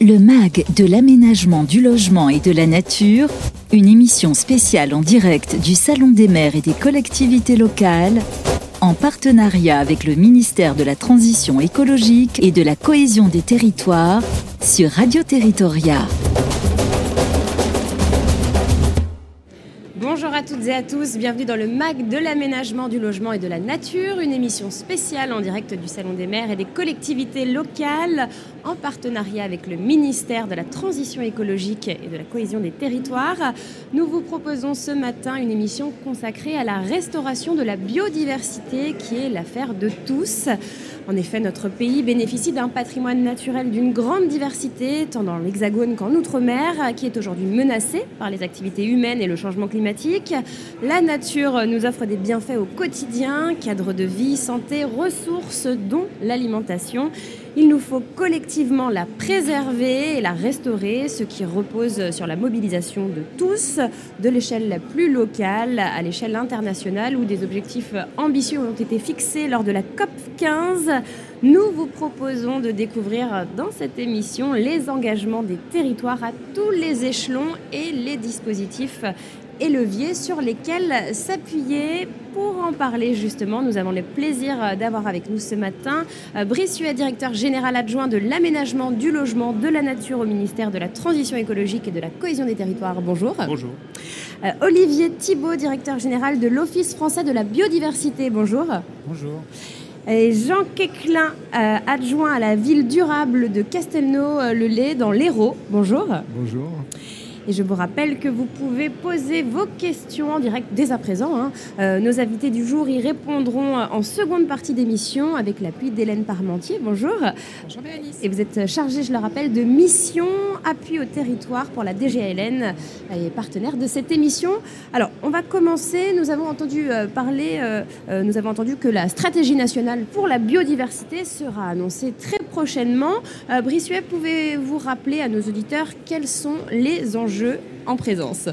Le MAG de l'aménagement du logement et de la nature, une émission spéciale en direct du Salon des maires et des collectivités locales, en partenariat avec le ministère de la Transition écologique et de la cohésion des territoires sur Radio Territoria. Bonjour à toutes et à tous, bienvenue dans le MAC de l'aménagement du logement et de la nature, une émission spéciale en direct du Salon des maires et des collectivités locales en partenariat avec le ministère de la Transition écologique et de la cohésion des territoires. Nous vous proposons ce matin une émission consacrée à la restauration de la biodiversité qui est l'affaire de tous. En effet, notre pays bénéficie d'un patrimoine naturel d'une grande diversité, tant dans l'Hexagone qu'en Outre-mer, qui est aujourd'hui menacé par les activités humaines et le changement climatique. La nature nous offre des bienfaits au quotidien, cadre de vie, santé, ressources, dont l'alimentation. Il nous faut collectivement la préserver et la restaurer, ce qui repose sur la mobilisation de tous, de l'échelle la plus locale à l'échelle internationale, où des objectifs ambitieux ont été fixés lors de la COP 15. Nous vous proposons de découvrir dans cette émission les engagements des territoires à tous les échelons et les dispositifs et leviers sur lesquels s'appuyer. Pour en parler justement, nous avons le plaisir d'avoir avec nous ce matin euh, Brice Huet, directeur général adjoint de l'aménagement, du logement, de la nature au ministère de la Transition écologique et de la cohésion des territoires. Bonjour. Bonjour. Euh, Olivier Thibault, directeur général de l'Office français de la biodiversité. Bonjour. Bonjour. Et Jean Quéclin, euh, adjoint à la ville durable de Castelnau-le-Lay dans l'Hérault. Bonjour. Bonjour. Et je vous rappelle que vous pouvez poser vos questions en direct dès à présent. hein. Euh, nos invités du jour y répondront en seconde partie d'émission avec l'appui d'Hélène Parmentier. Bonjour. Bonjour Bérénice. Et vous êtes chargée, je le rappelle, de mission appui au territoire pour la DGALN et partenaire de cette émission. Alors, on va commencer. Nous avons entendu euh, parler, euh, euh, nous avons entendu que la stratégie nationale pour la biodiversité sera annoncée très prochainement. Euh, pouvez-vous rappeler à nos auditeurs quels sont les enjeux en présence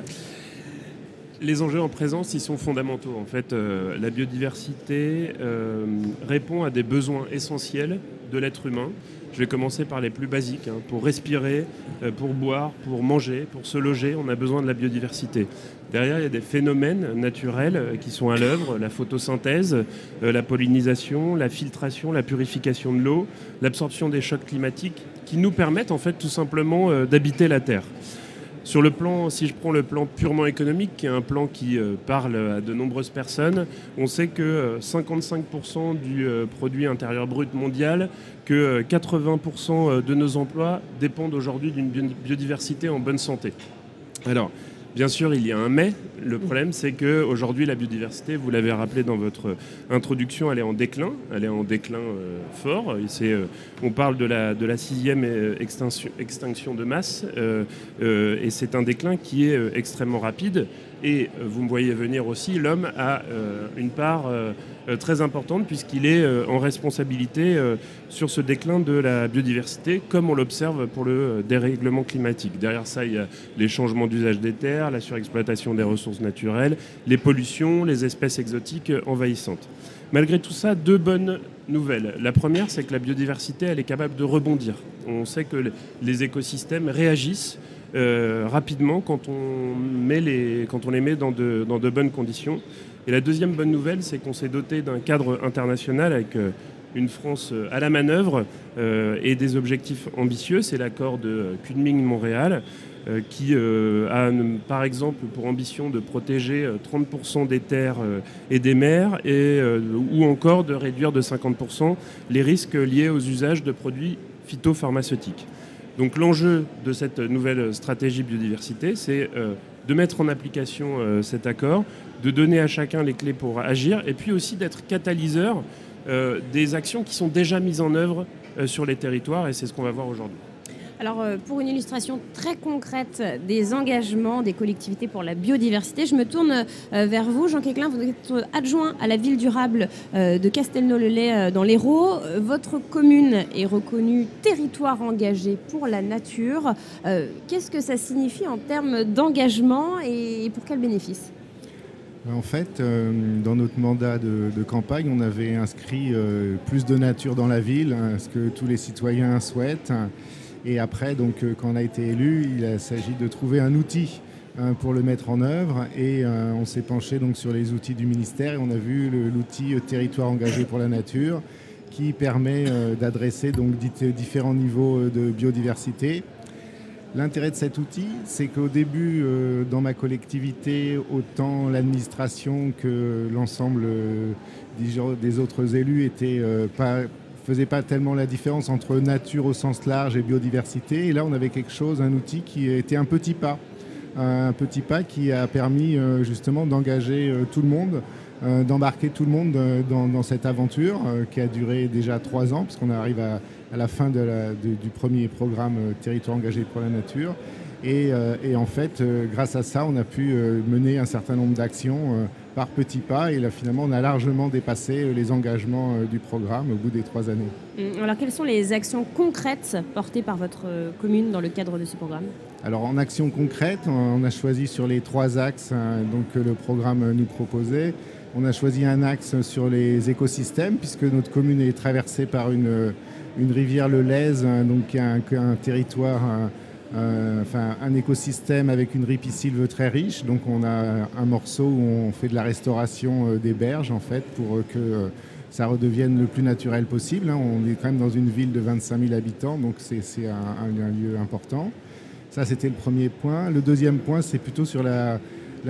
Les enjeux en présence, sont fondamentaux. En fait, euh, la biodiversité euh, répond à des besoins essentiels de l'être humain. Je vais commencer par les plus basiques. hein. Pour respirer, euh, pour boire, pour manger, pour se loger, on a besoin de la biodiversité. Derrière, il y a des phénomènes naturels qui sont à l'œuvre, la photosynthèse, la pollinisation, la filtration, la purification de l'eau, l'absorption des chocs climatiques, qui nous permettent en fait tout simplement d'habiter la Terre. Sur le plan, si je prends le plan purement économique, qui est un plan qui euh, parle à de nombreuses personnes, on sait que euh, 55% du euh, produit intérieur brut mondial, que euh, 80% de nos emplois dépendent aujourd'hui d'une bio- biodiversité en bonne santé. Alors, bien sûr, il y a un mais. Le problème, c'est qu'aujourd'hui, la biodiversité, vous l'avez rappelé dans votre introduction, elle est en déclin. Elle est en déclin euh, fort. Et euh, on parle de la, de la sixième euh, extinction, extinction de masse. et c'est un déclin qui est extrêmement rapide. Et vous me voyez venir aussi, l'homme a une part très importante puisqu'il est en responsabilité sur ce déclin de la biodiversité, comme on l'observe pour le dérèglement climatique. Derrière ça, il y a les changements d'usage des terres, la surexploitation des ressources naturelles, les pollutions, les espèces exotiques envahissantes. Malgré tout ça, deux bonnes nouvelles. La première, c'est que la biodiversité, elle est capable de rebondir. On sait que les écosystèmes réagissent euh, rapidement quand on, les, met dans de, bonnes conditions. Et la deuxième bonne nouvelle, c'est qu'on s'est doté d'un cadre international avec euh, une France euh, à la manœuvre et des objectifs ambitieux. C'est l'accord de Kunming-Montréal qui euh, a euh, par exemple pour ambition de protéger euh, 30% des terres euh, et des mers et, euh, ou encore de réduire de 50% les risques liés aux usages de produits phytopharmaceutiques. Donc l'enjeu de cette nouvelle stratégie biodiversité, c'est euh, de mettre en application euh, cet accord, de donner à chacun les clés pour agir, et puis aussi d'être catalyseur euh, des actions qui sont déjà mises en œuvre euh, sur les territoires, et c'est ce qu'on va voir aujourd'hui. Alors, euh, pour une illustration très concrète des engagements des collectivités pour la biodiversité, je me tourne euh, vers vous, Jean Quéclin. Vous êtes adjoint à la ville durable euh, de Castelnau-le-Lay euh, dans l'Hérault. Euh, Votre commune est reconnue territoire engagé pour la nature. Euh, Qu'est-ce que ça signifie en termes d'engagement et pour quel bénéfice? En fait, euh, dans notre mandat de, campagne, on avait inscrit euh, plus de nature dans la ville, hein, ce que tous les citoyens souhaitent. Et après, donc, quand on a été élu, il s'agit de trouver un outil pour le mettre en œuvre. Et on s'est penché donc sur les outils du ministère et on a vu l'outil territoire engagé pour la nature qui permet d'adresser donc différents niveaux de biodiversité L'intérêt de cet outil, c'est qu'au début, euh, dans ma collectivité, autant l'administration que l'ensemble euh, des autres élus étaient euh, pas faisait pas tellement la différence entre nature au sens large et biodiversité. Et là, on avait quelque chose, un outil qui était un petit pas, un petit pas qui a permis justement d'engager tout le monde, d'embarquer tout le monde dans, cette aventure qui a duré déjà trois ans, puisqu'on arrive à, la fin du premier programme euh, Territoire engagé pour la nature. Et, euh, en fait, euh, grâce à ça, on a pu mener un certain nombre d'actions par petits pas. Et là, finalement, on a largement dépassé les engagements du programme au bout des trois années. Hum, alors, quelles sont les actions concrètes portées par votre commune dans le cadre de ce programme? Alors, en actions concrètes, on a choisi sur les trois axes hein, donc, que le programme nous proposait. On a choisi un axe sur les écosystèmes, puisque notre commune est traversée par une une rivière le Lez, hein, donc un, un territoire, enfin, un écosystème avec une ripisylve très riche. Donc on a un morceau où on fait de la restauration euh, des berges en fait pour que euh, ça redevienne le plus naturel possible. Hein. On est quand même dans une ville de 25 000 habitants, donc c'est un, lieu important. Ça, c'était le premier point. Le deuxième point, c'est plutôt sur la,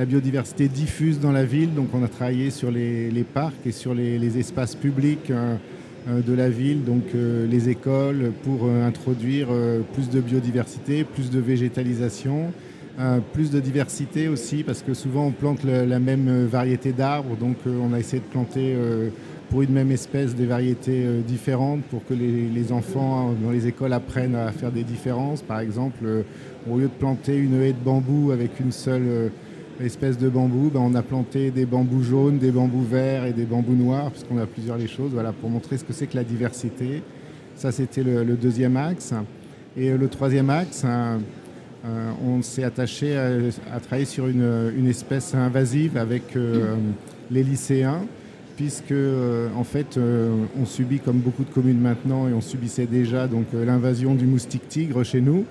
biodiversité diffuse dans la ville. Donc, on a travaillé sur les, parcs et sur les, espaces publics. Hein. Euh, de la ville, donc euh, les écoles, pour euh, introduire plus de biodiversité, plus de végétalisation, plus de diversité aussi, parce que souvent on plante la même variété d'arbres, donc on a essayé de planter pour une même espèce des variétés différentes pour que les, enfants dans les écoles apprennent à faire des différences. Par exemple, au lieu de planter une haie de bambou avec une seule espèce de bambou, ben, on a planté des bambous jaunes, des bambous verts et des bambous noirs, puisqu'on a plusieurs les choses, voilà, pour montrer ce que c'est que la diversité. Ça, c'était le, deuxième axe. Et le troisième axe, hein, euh, on s'est attaché à, travailler sur une, espèce invasive avec euh, les lycéens, puisque euh, en fait, on subit comme beaucoup de communes maintenant, et on subissait déjà donc l'invasion du moustique tigre chez nous.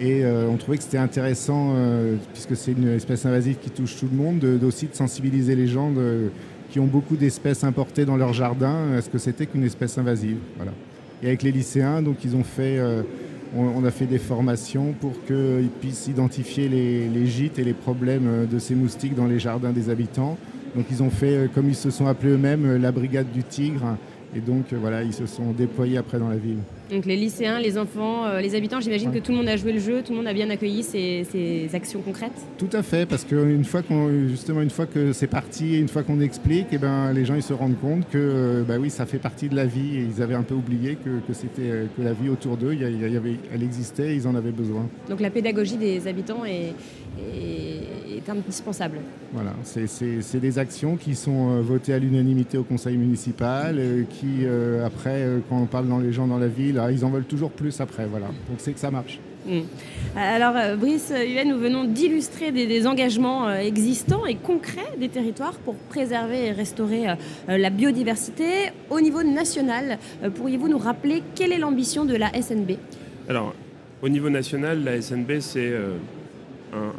Et euh, on trouvait que c'était intéressant, euh, puisque c'est une espèce invasive qui touche tout le monde, aussi de sensibiliser les gens qui ont beaucoup d'espèces importées dans leur jardin à ce que c'était qu'une espèce invasive. Voilà. Et avec les lycéens, donc ils ont fait, euh, on, a fait des formations pour qu'ils puissent identifier les, gîtes et les problèmes de ces moustiques dans les jardins des habitants. Donc ils ont fait, comme ils se sont appelés eux-mêmes, la brigade du tigre. Et donc voilà, ils se sont déployés après dans la ville. Donc les lycéens, les enfants, euh, les habitants, j'imagine que tout le monde a joué le jeu, tout le monde a bien accueilli ces, actions concrètes. Tout à fait, parce qu'une fois qu'on, justement, une fois que c'est parti, une fois qu'on explique, et eh ben, les gens ils se rendent compte que, euh, bah oui, ça fait partie de la vie. Et ils avaient un peu oublié que, c'était euh, que la vie autour d'eux, y avait, elle existait, ils en avaient besoin. Donc la pédagogie des habitants est, est indispensable. Voilà, c'est des actions qui sont votées à l'unanimité au conseil municipal, qui après, quand on parle dans les gens dans la ville ils en veulent toujours plus après. Voilà. Donc c'est que ça marche. Hmm. Alors, euh, Brice Huen, nous venons d'illustrer des, engagements euh, existants et concrets des territoires pour préserver et restaurer euh, la biodiversité. Au niveau national, pourriez-vous nous rappeler quelle est l'ambition de la SNB Alors, au niveau national, la SNB, c'est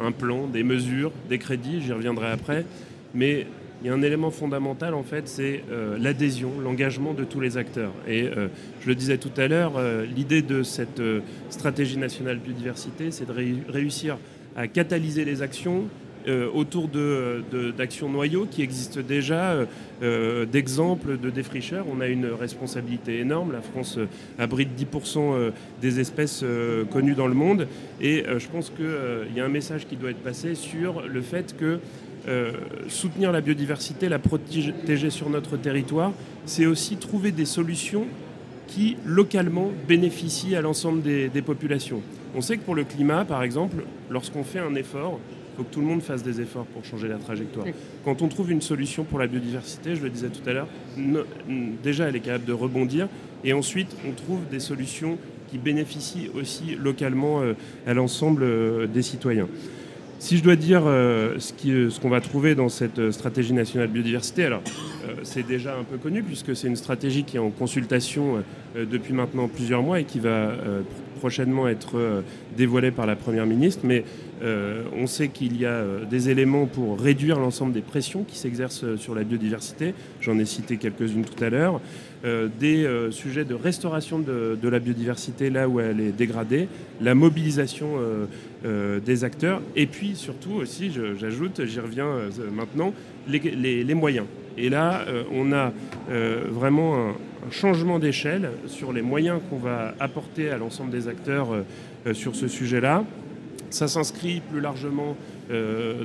un, plan, des mesures, des crédits, j'y reviendrai après. Mais il y a un élément fondamental en fait, c'est euh, l'adhésion, l'engagement de tous les acteurs. Et euh, je le disais tout à l'heure, euh, l'idée de cette stratégie nationale biodiversité, c'est de réussir à catalyser les actions autour d'actions de, noyaux qui existent déjà, d'exemples de défricheurs. On a une responsabilité énorme. La France abrite 10% des espèces connues dans le monde. Et je pense qu'il y a un message qui doit être passé sur le fait que euh, soutenir la biodiversité, la protéger sur notre territoire, c'est aussi trouver des solutions qui, localement, bénéficient à l'ensemble des, populations. On sait que pour le climat, par exemple, lorsqu'on fait un effort, faut que tout le monde fasse des efforts pour changer la trajectoire. Quand on trouve une solution pour la biodiversité, je le disais tout à l'heure, déjà elle est capable de rebondir, et ensuite on trouve des solutions qui bénéficient aussi localement euh, à l'ensemble euh, des citoyens. Si je dois dire euh, ce qu'on va trouver dans cette stratégie nationale biodiversité, alors c'est déjà un peu connu puisque c'est une stratégie qui est en consultation depuis maintenant plusieurs mois et qui va prochainement être dévoilée par la Première ministre. Mais on sait qu'il y a des éléments pour réduire l'ensemble des pressions qui s'exercent sur la biodiversité. J'en ai cité quelques-unes tout à l'heure. des sujets de restauration de, la biodiversité là où elle est dégradée, la mobilisation des acteurs et puis surtout aussi, j'ajoute, j'y reviens maintenant, les, moyens. Et là, euh, on a euh, vraiment un, changement d'échelle sur les moyens qu'on va apporter à l'ensemble des acteurs euh, sur ce sujet-là. Ça s'inscrit plus largement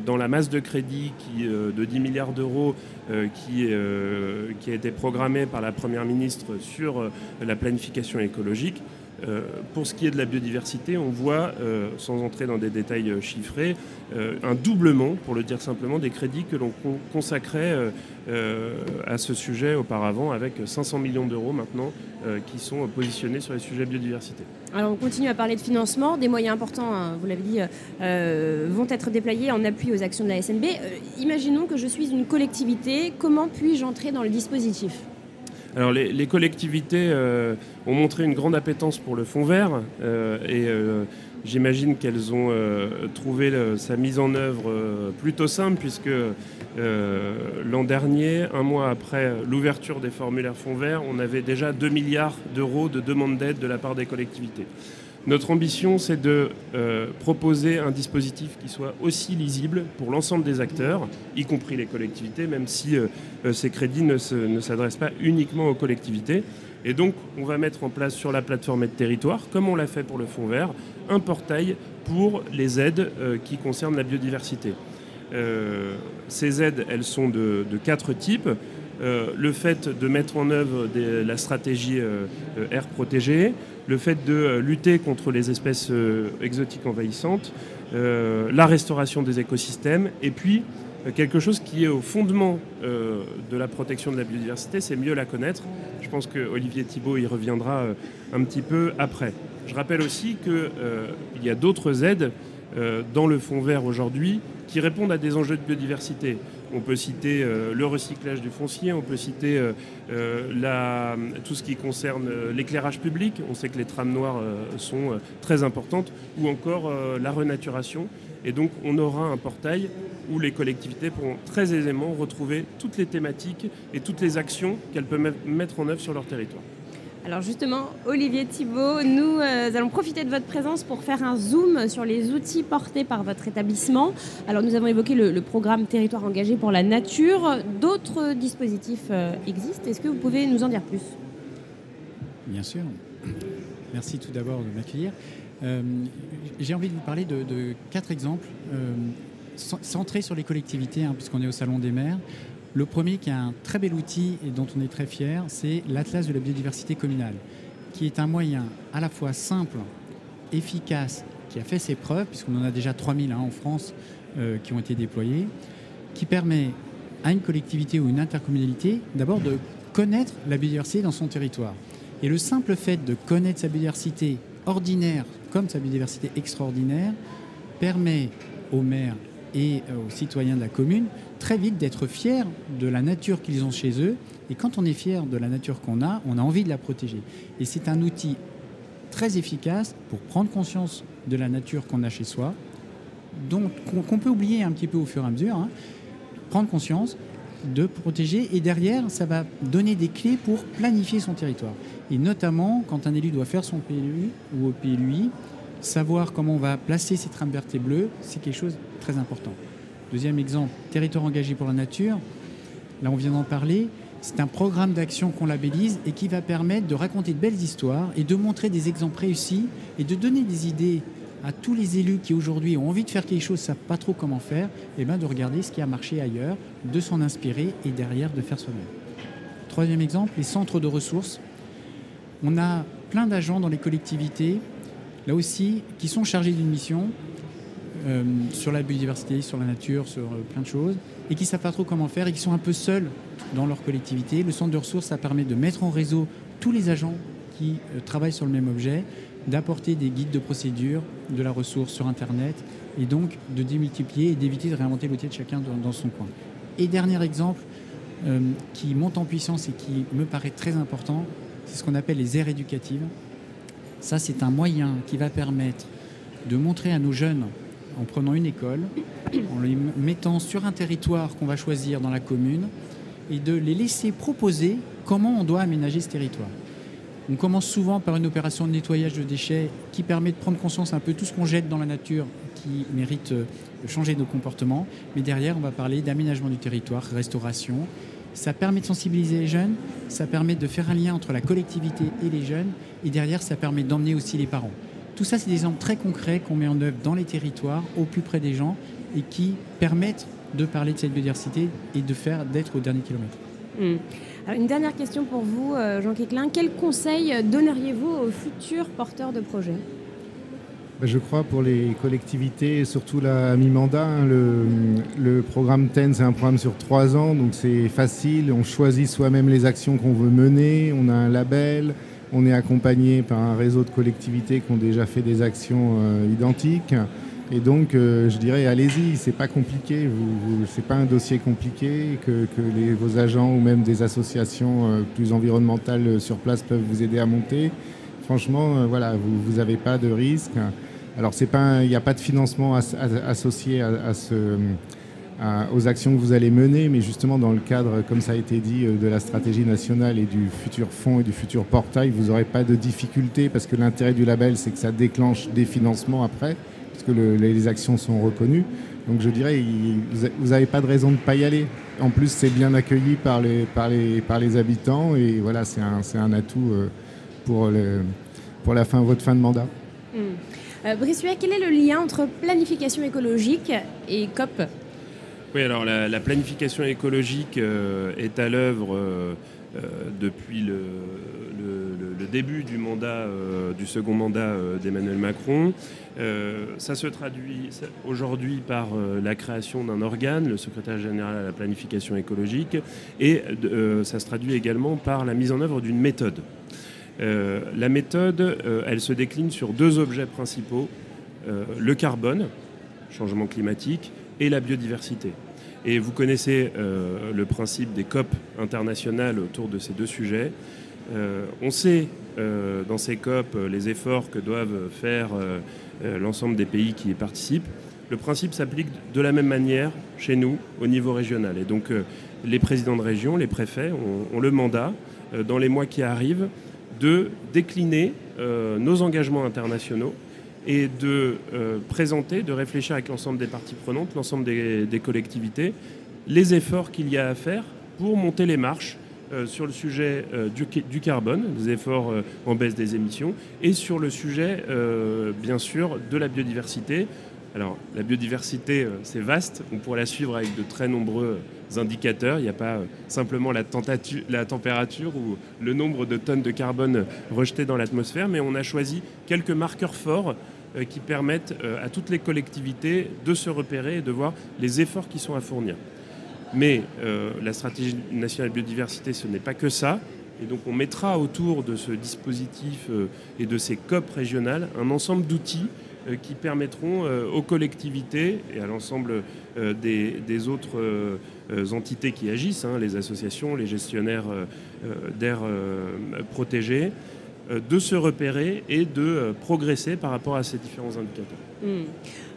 dans la masse de crédit de 10 milliards d'euros qui, a été programmée par la Première ministre sur la planification écologique. Euh, pour ce qui est de la biodiversité, on voit, euh, sans entrer dans des détails euh, chiffrés, un doublement, pour le dire simplement, des crédits que l'on consacrait à ce sujet auparavant, avec 500 millions d'euros maintenant qui sont positionnés sur les sujets biodiversité. Alors on continue à parler de financement, des moyens importants, hein, vous l'avez dit, vont être déployés en appui aux actions de la SNB. imaginons que je suis une collectivité, comment puis-je entrer dans le dispositif? Alors les, collectivités euh, ont montré une grande appétence pour le fonds vert euh, et euh, j'imagine qu'elles ont trouvé sa mise en œuvre plutôt simple puisque l'an dernier, un mois après l'ouverture des formulaires fonds vert, on avait déjà 2 milliards d'euros de demandes d'aide de la part des collectivités. Notre ambition, c'est de euh, proposer un dispositif qui soit aussi lisible pour l'ensemble des acteurs, y compris les collectivités, même si euh, euh, ces crédits ne, s'adressent pas uniquement aux collectivités. Et donc, on va mettre en place sur la plateforme de territoire, comme on l'a fait pour le Fonds vert, un portail pour les aides qui concernent la biodiversité. ces aides, elles sont de, quatre types. Le fait de mettre en œuvre la stratégie air protégé, le fait de euh, lutter contre les espèces euh, exotiques envahissantes, euh, la restauration des écosystèmes, et puis quelque chose qui est au fondement de la protection de la biodiversité, c'est mieux la connaître. Je pense que Olivier Thibault y reviendra un petit peu après. Je rappelle aussi qu'il y a d'autres aides dans le fonds vert aujourd'hui qui répondent à des enjeux de biodiversité. On peut citer euh, le recyclage du foncier, on peut citer euh, euh, tout ce qui concerne l'éclairage public. On sait que les trames noires sont très importantes, ou encore la renaturation. Et donc on aura un portail où les collectivités pourront très aisément retrouver toutes les thématiques et toutes les actions qu'elles peuvent mettre en œuvre sur leur territoire. Alors justement, Olivier Thibault, nous euh, allons profiter de votre présence pour faire un zoom sur les outils portés par votre établissement. Alors nous avons évoqué le, programme Territoire engagé pour la nature. D'autres dispositifs euh, existent. Est-ce que vous pouvez nous en dire plus? Bien sûr. Merci tout d'abord de m'accueillir. Euh, j'ai envie de vous parler de, quatre exemples centrés sur les collectivités, hein, puisqu'on est au Salon des maires. Le premier, qui est un très bel outil et dont on est très fier, c'est l'Atlas de la biodiversité communale, qui est un moyen à la fois simple, efficace, qui a fait ses preuves, puisqu'on en a déjà 3000 hein, en France euh, qui ont été déployés, qui permet à une collectivité ou une intercommunalité d'abord de connaître la biodiversité dans son territoire. Et le simple fait de connaître sa biodiversité ordinaire comme sa biodiversité extraordinaire permet aux maires et euh, aux citoyens de la commune très vite d'être fiers de la nature qu'ils ont chez eux. Et quand on est fier de la nature qu'on a, on a envie de la protéger. Et c'est un outil très efficace pour prendre conscience de la nature qu'on a chez soi, donc qu'on peut oublier un petit peu au fur et à mesure, hein. prendre conscience de protéger et derrière ça va donner des clés pour planifier son territoire et notamment quand un élu doit faire son PLU ou au PLUI savoir comment on va placer ses trames vertes et bleues c'est quelque chose de très important Deuxième exemple, territoire engagé pour la nature. Là, on vient d'en parler. C'est un programme d'action qu'on labellise et qui va permettre de raconter de belles histoires et de montrer des exemples réussis et de donner des idées à tous les élus qui aujourd'hui ont envie de faire quelque chose, ne savent pas trop comment faire, et eh bien de regarder ce qui a marché ailleurs, de s'en inspirer et derrière de faire soi-même. Troisième exemple, les centres de ressources. On a plein d'agents dans les collectivités, là aussi, qui sont chargés d'une mission euh, sur la biodiversité, sur la nature, sur euh, plein de choses, et qui ne savent pas trop comment faire et qui sont un peu seuls dans leur collectivité. Le centre de ressources, ça permet de mettre en réseau tous les agents qui euh, travaillent sur le même objet, d'apporter des guides de procédure, de la ressource sur Internet, et donc de démultiplier et d'éviter de réinventer l'outil de chacun dans, son coin. Et dernier exemple, qui monte en puissance et qui me paraît très important, c'est ce qu'on appelle les aires éducatives. Ça, c'est un moyen qui va permettre de montrer à nos jeunes, en prenant une école, en les mettant sur un territoire qu'on va choisir dans la commune, et de les laisser proposer comment on doit aménager ce territoire. On commence souvent par une opération de nettoyage de déchets qui permet de prendre conscience un peu de tout ce qu'on jette dans la nature qui mérite euh, de changer nos comportements. Mais derrière, on va parler d'aménagement du territoire, restauration. Ça permet de sensibiliser les jeunes, ça permet de faire un lien entre la collectivité et les jeunes, et derrière, ça permet d'emmener aussi les parents. Tout ça, c'est des exemples très concrets qu'on met en œuvre dans les territoires, au plus près des gens, et qui permettent de parler de cette biodiversité et de faire d'être au dernier kilomètre. Hmm. une dernière question pour vous, euh, Jean Quéclin. Quel conseil donneriez-vous aux futurs porteurs de projets? Je crois pour les collectivités, surtout la mi-mandat, hein, le, programme TEN, c'est un programme sur trois ans, donc c'est facile. On choisit soi-même les actions qu'on veut mener, on a un label, on est accompagné par un réseau de collectivités qui ont déjà fait des actions euh, identiques. Et donc, euh, je dirais, allez-y, c'est pas compliqué, vous, c'est pas un dossier compliqué que, vos agents ou même des associations euh, plus environnementales sur place peuvent vous aider à monter. Franchement, voilà, vous n'avez pas de risque. Alors, il n'y a pas de financement associé à, ce, aux actions que vous allez mener, mais justement dans le cadre, comme ça a été dit, euh, de la stratégie nationale et du futur fonds et du futur portail, vous n'aurez pas de difficultés parce que l'intérêt du label, c'est que ça déclenche des financements après, puisque les actions sont reconnues. Donc je dirais, vous n'avez pas de raison de ne pas y aller. En plus, c'est bien accueilli par les, par les, par les habitants et voilà, c'est un, un, atout euh, pour, le, pour la fin, votre fin de mandat. Euh, quel est le lien entre planification écologique et COP Oui, alors la, planification écologique euh, est à l'œuvre euh, euh, depuis le, début du second mandat d'Emmanuel Macron. ça se traduit aujourd'hui par la création d'un organe, le secrétaire général à la planification écologique, et ça se traduit également par la mise en œuvre d'une méthode. Euh, la méthode, euh, elle se décline sur deux objets principaux, euh, le carbone, changement climatique, et la biodiversité. Et vous connaissez le principe des COP internationales autour de ces deux sujets. on sait dans ces COP les efforts que doivent faire l'ensemble des pays qui y participent. Le principe s'applique de la même manière chez nous au niveau régional. Et donc les présidents de région, les préfets ont le mandat dans les mois qui arrivent de décliner euh, nos engagements internationaux et de euh, présenter, de réfléchir avec l'ensemble des parties prenantes, l'ensemble des, collectivités, les efforts qu'il y a à faire pour monter les marches euh, sur le sujet du, carbone, des efforts en baisse des émissions, et sur le sujet, bien sûr, de la biodiversité, alors, la biodiversité, euh, c'est vaste. On pourrait la suivre avec de très nombreux indicateurs. Il n'y a pas euh, simplement la, température ou le nombre de tonnes de carbone rejetées dans l'atmosphère, mais on a choisi quelques marqueurs forts euh, qui permettent à toutes les collectivités de se repérer et de voir les efforts qui sont à fournir. Mais la stratégie nationale biodiversité, ce n'est pas que ça. Et donc on mettra autour de ce dispositif et de ces COP régionales un ensemble d'outils euh, qui permettront euh, aux collectivités et à l'ensemble euh, des, autres entités qui agissent, hein, les associations, les gestionnaires d'air protégés, de se repérer et de progresser par rapport à ces différents indicateurs. Hmm.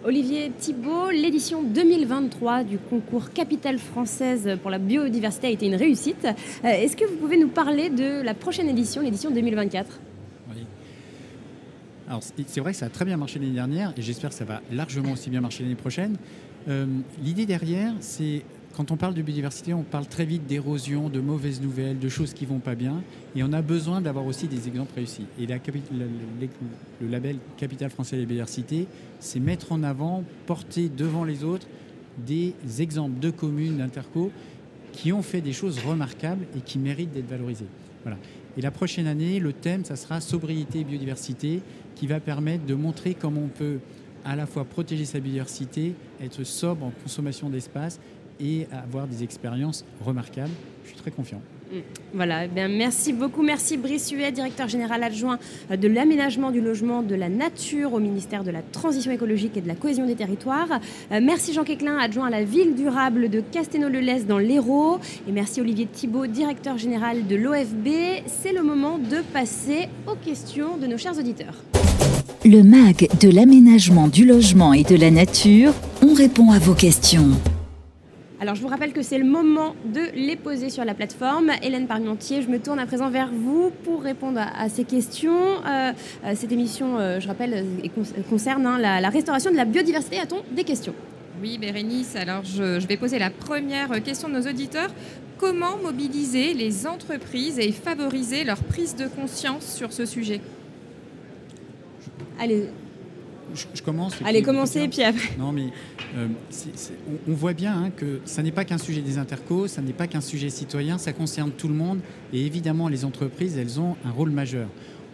Olivier Thibault, l'édition 2023 du concours Capitale française pour la biodiversité a été une réussite. Est-ce que vous pouvez nous parler de la prochaine édition, l'édition 2024 alors c'est vrai que ça a très bien marché l'année dernière et j'espère que ça va largement aussi bien marcher l'année prochaine. Euh, l'idée derrière, c'est quand on parle de biodiversité, on parle très vite d'érosion, de mauvaises nouvelles, de choses qui vont pas bien, et on a besoin d'avoir aussi des exemples réussis. Et le, label Capital français de la biodiversité, c'est mettre en avant, porter devant les autres des exemples de communes, d'interco, qui ont fait des choses remarquables et qui méritent d'être valorisées. Voilà. Et la prochaine année, le thème, ça sera sobriété et biodiversité, qui va permettre de montrer comment on peut à la fois protéger sa biodiversité, être sobre en consommation d'espace et avoir des expériences remarquables. Je suis très confiant. Voilà, eh bien, merci beaucoup. Merci Brice Huet, directeur général adjoint de l'aménagement du logement, de la nature au ministère de la Transition écologique et de la cohésion des territoires. Euh, merci Jean Quéclin, adjoint à la ville durable de Casténo-le-Lez dans l'Hérault. Et merci Olivier Thibault, directeur général de l'OFB. C'est le moment de passer aux questions de nos chers auditeurs. Le MAG de l'aménagement du logement et de la nature, on répond à vos questions. Alors je vous rappelle que c'est le moment de les poser sur la plateforme. Hélène Parmentier, je me tourne à présent vers vous pour répondre à, ces questions. Euh, euh, cette émission, euh, je rappelle, concerne hein, la, restauration de la biodiversité. A-t-on des questions? Oui, Bérénice, alors je, je, vais poser la première question de nos auditeurs. Comment mobiliser les entreprises et favoriser leur prise de conscience sur ce sujet? Allez, je, commence. Allez, commencez et puis après. Non, mais euh, on, voit bien hein, que ça n'est pas qu'un sujet des intercos, ça n'est pas qu'un sujet citoyen, ça concerne tout le monde. Et évidemment, les entreprises, elles ont un rôle majeur.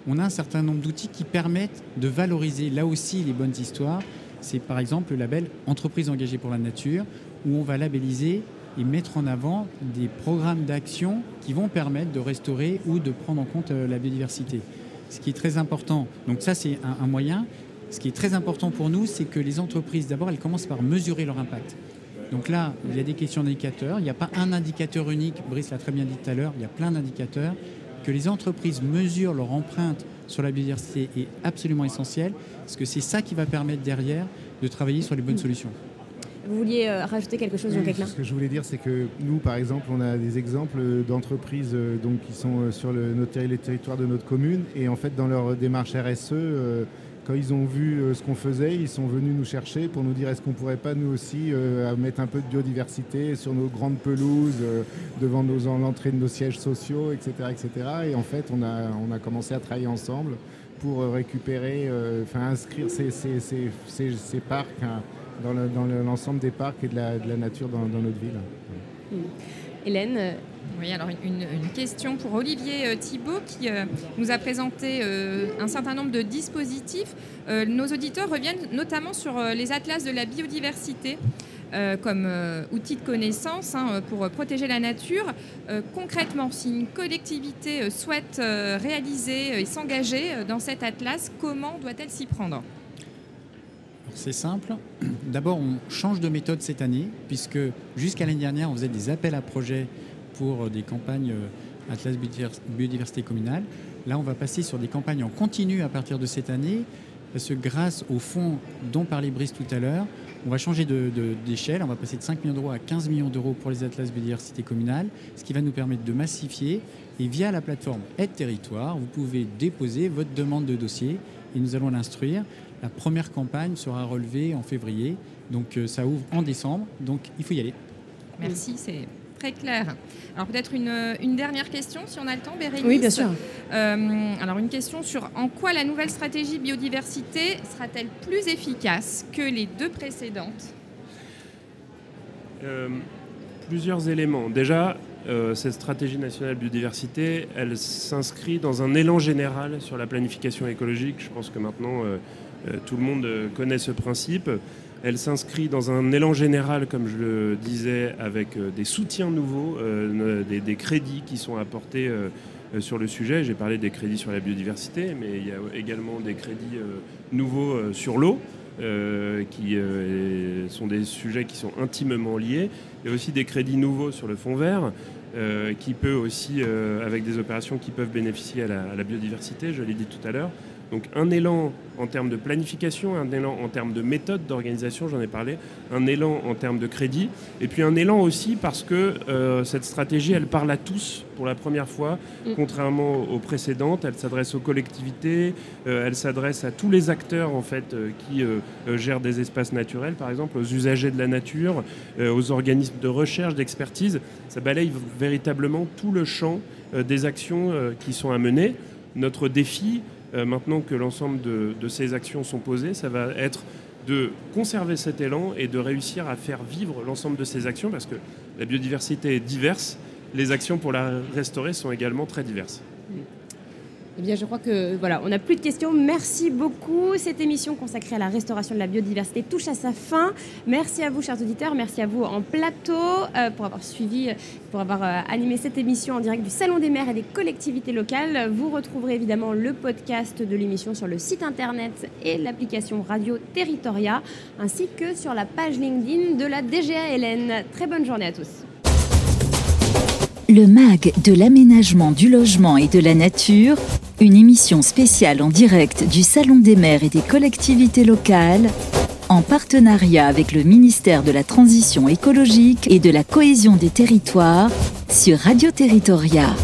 On a un certain nombre d'outils qui permettent de valoriser là aussi les bonnes histoires. C'est par exemple le label Entreprise engagée pour la nature, où on va labelliser et mettre en avant des programmes d'action qui vont permettre de restaurer ou de prendre en compte euh, la biodiversité. Ce qui est très important. Donc ça, c'est un moyen. Ce qui est très important pour nous, c'est que les entreprises, d'abord, elles commencent par mesurer leur impact. Donc là, il y a des questions d'indicateurs. Il n'y a pas un indicateur unique. Brice l'a très bien dit tout à l'heure. Il y a plein d'indicateurs. Que les entreprises mesurent leur empreinte sur la biodiversité est absolument essentiel, parce que c'est ça qui va permettre derrière de travailler sur les bonnes solutions. Vous vouliez euh, rajouter quelque chose, oui, Jean Ce que je voulais dire, c'est que nous, par exemple, on a des exemples d'entreprises euh, donc, qui sont euh, sur le, les territoires de notre commune, et en fait, dans leur démarche RSE, quand ils ont vu euh, ce qu'on faisait, ils sont venus nous chercher pour nous dire est-ce qu'on ne pourrait pas nous aussi euh, mettre un peu de biodiversité sur nos grandes pelouses, euh, devant l'entrée de nos sièges sociaux, etc., etc. Et en fait, on a, on a commencé à travailler ensemble pour récupérer, enfin inscrire ces, ces, ces, ces parcs hein, dans l'ensemble des parcs et de la, de la nature dans, dans, notre ville. Mmh. Hélène, oui, alors une, question pour Olivier euh, Thibault qui euh, nous a présenté euh, un certain nombre de dispositifs. nos auditeurs reviennent notamment sur les atlas de la biodiversité. comme outil de connaissance hein, pour protéger la nature. concrètement, si une collectivité souhaite réaliser et s'engager dans cet atlas, comment doit-elle s'y prendre? C'est simple. D'abord, on change de méthode cette année, puisque jusqu'à l'année dernière, on faisait des appels à projets pour des campagnes euh, Atlas Biodiversité communale. Là, on va passer sur des campagnes en continu à partir de cette année, parce que grâce au fonds dont parlait Brice tout à l'heure, on va changer d'échelle, on va passer de 5 millions d'euros à 15 millions d'euros pour les Atlas Biodiversité communale, ce qui va nous permettre de massifier. Et via la plateforme Aide Territoire, vous pouvez déposer votre demande de dossier et nous allons l'instruire. La première campagne sera relevée en février, donc euh, ça ouvre en décembre, donc il faut y aller. Merci, c'est très clair. Alors peut-être une, dernière question, si on a le temps, Bérénice. Oui, bien sûr. Euh, alors une question sur en quoi la nouvelle stratégie biodiversité sera-t-elle plus efficace que les deux précédentes? Euh, Plusieurs éléments. Déjà, euh, cette stratégie nationale biodiversité, elle s'inscrit dans un élan général sur la planification écologique. Je pense que maintenant, tout le monde connaît ce principe. Elle s'inscrit dans un élan général, comme je le disais, avec euh, des soutiens nouveaux, euh, des, crédits qui sont apportés euh, sur le sujet. J'ai parlé des crédits sur la biodiversité, mais il y a également des crédits nouveaux sur l'eau. qui sont des sujets qui sont intimement liés. Il y a aussi des crédits nouveaux sur le fonds vert, qui peut aussi, avec des opérations qui peuvent bénéficier à la biodiversité, je l'ai dit tout à l'heure. Donc un élan en termes de planification, un élan en termes de méthode d'organisation, j'en ai parlé, un élan en termes de crédit, et puis un élan aussi parce que euh, cette stratégie, elle parle à tous pour la première fois, mm. contrairement aux précédentes. Elle s'adresse aux collectivités, euh, elle s'adresse à tous les acteurs en fait euh, qui gèrent des espaces naturels, par exemple, aux usagers de la nature, aux organismes de recherche, d'expertise. Ça balaye véritablement tout le champ des actions qui sont à mener. Notre défi, maintenant que l'ensemble de, ces actions sont posées, ça va être de conserver cet élan et de réussir à faire vivre l'ensemble de ces actions parce que la biodiversité est diverse. Les actions pour la restaurer sont également très diverses. Eh bien, je crois que voilà, on n'a plus de questions. Merci beaucoup. Cette émission consacrée à la restauration de la biodiversité touche à sa fin. Merci à vous, chers auditeurs. Merci à vous en plateau euh, pour avoir suivi, pour avoir euh, animé cette émission en direct du Salon des maires et des collectivités locales. Vous retrouverez évidemment le podcast de l'émission sur le site internet et l'application Radio Territoria, ainsi que sur la page LinkedIn de la DGALN. Très bonne journée à tous. Le MAG de l'aménagement du logement et de la nature, une émission spéciale en direct du Salon des maires et des collectivités locales, en partenariat avec le ministère de la Transition écologique et de la cohésion des territoires sur Radio Territoria.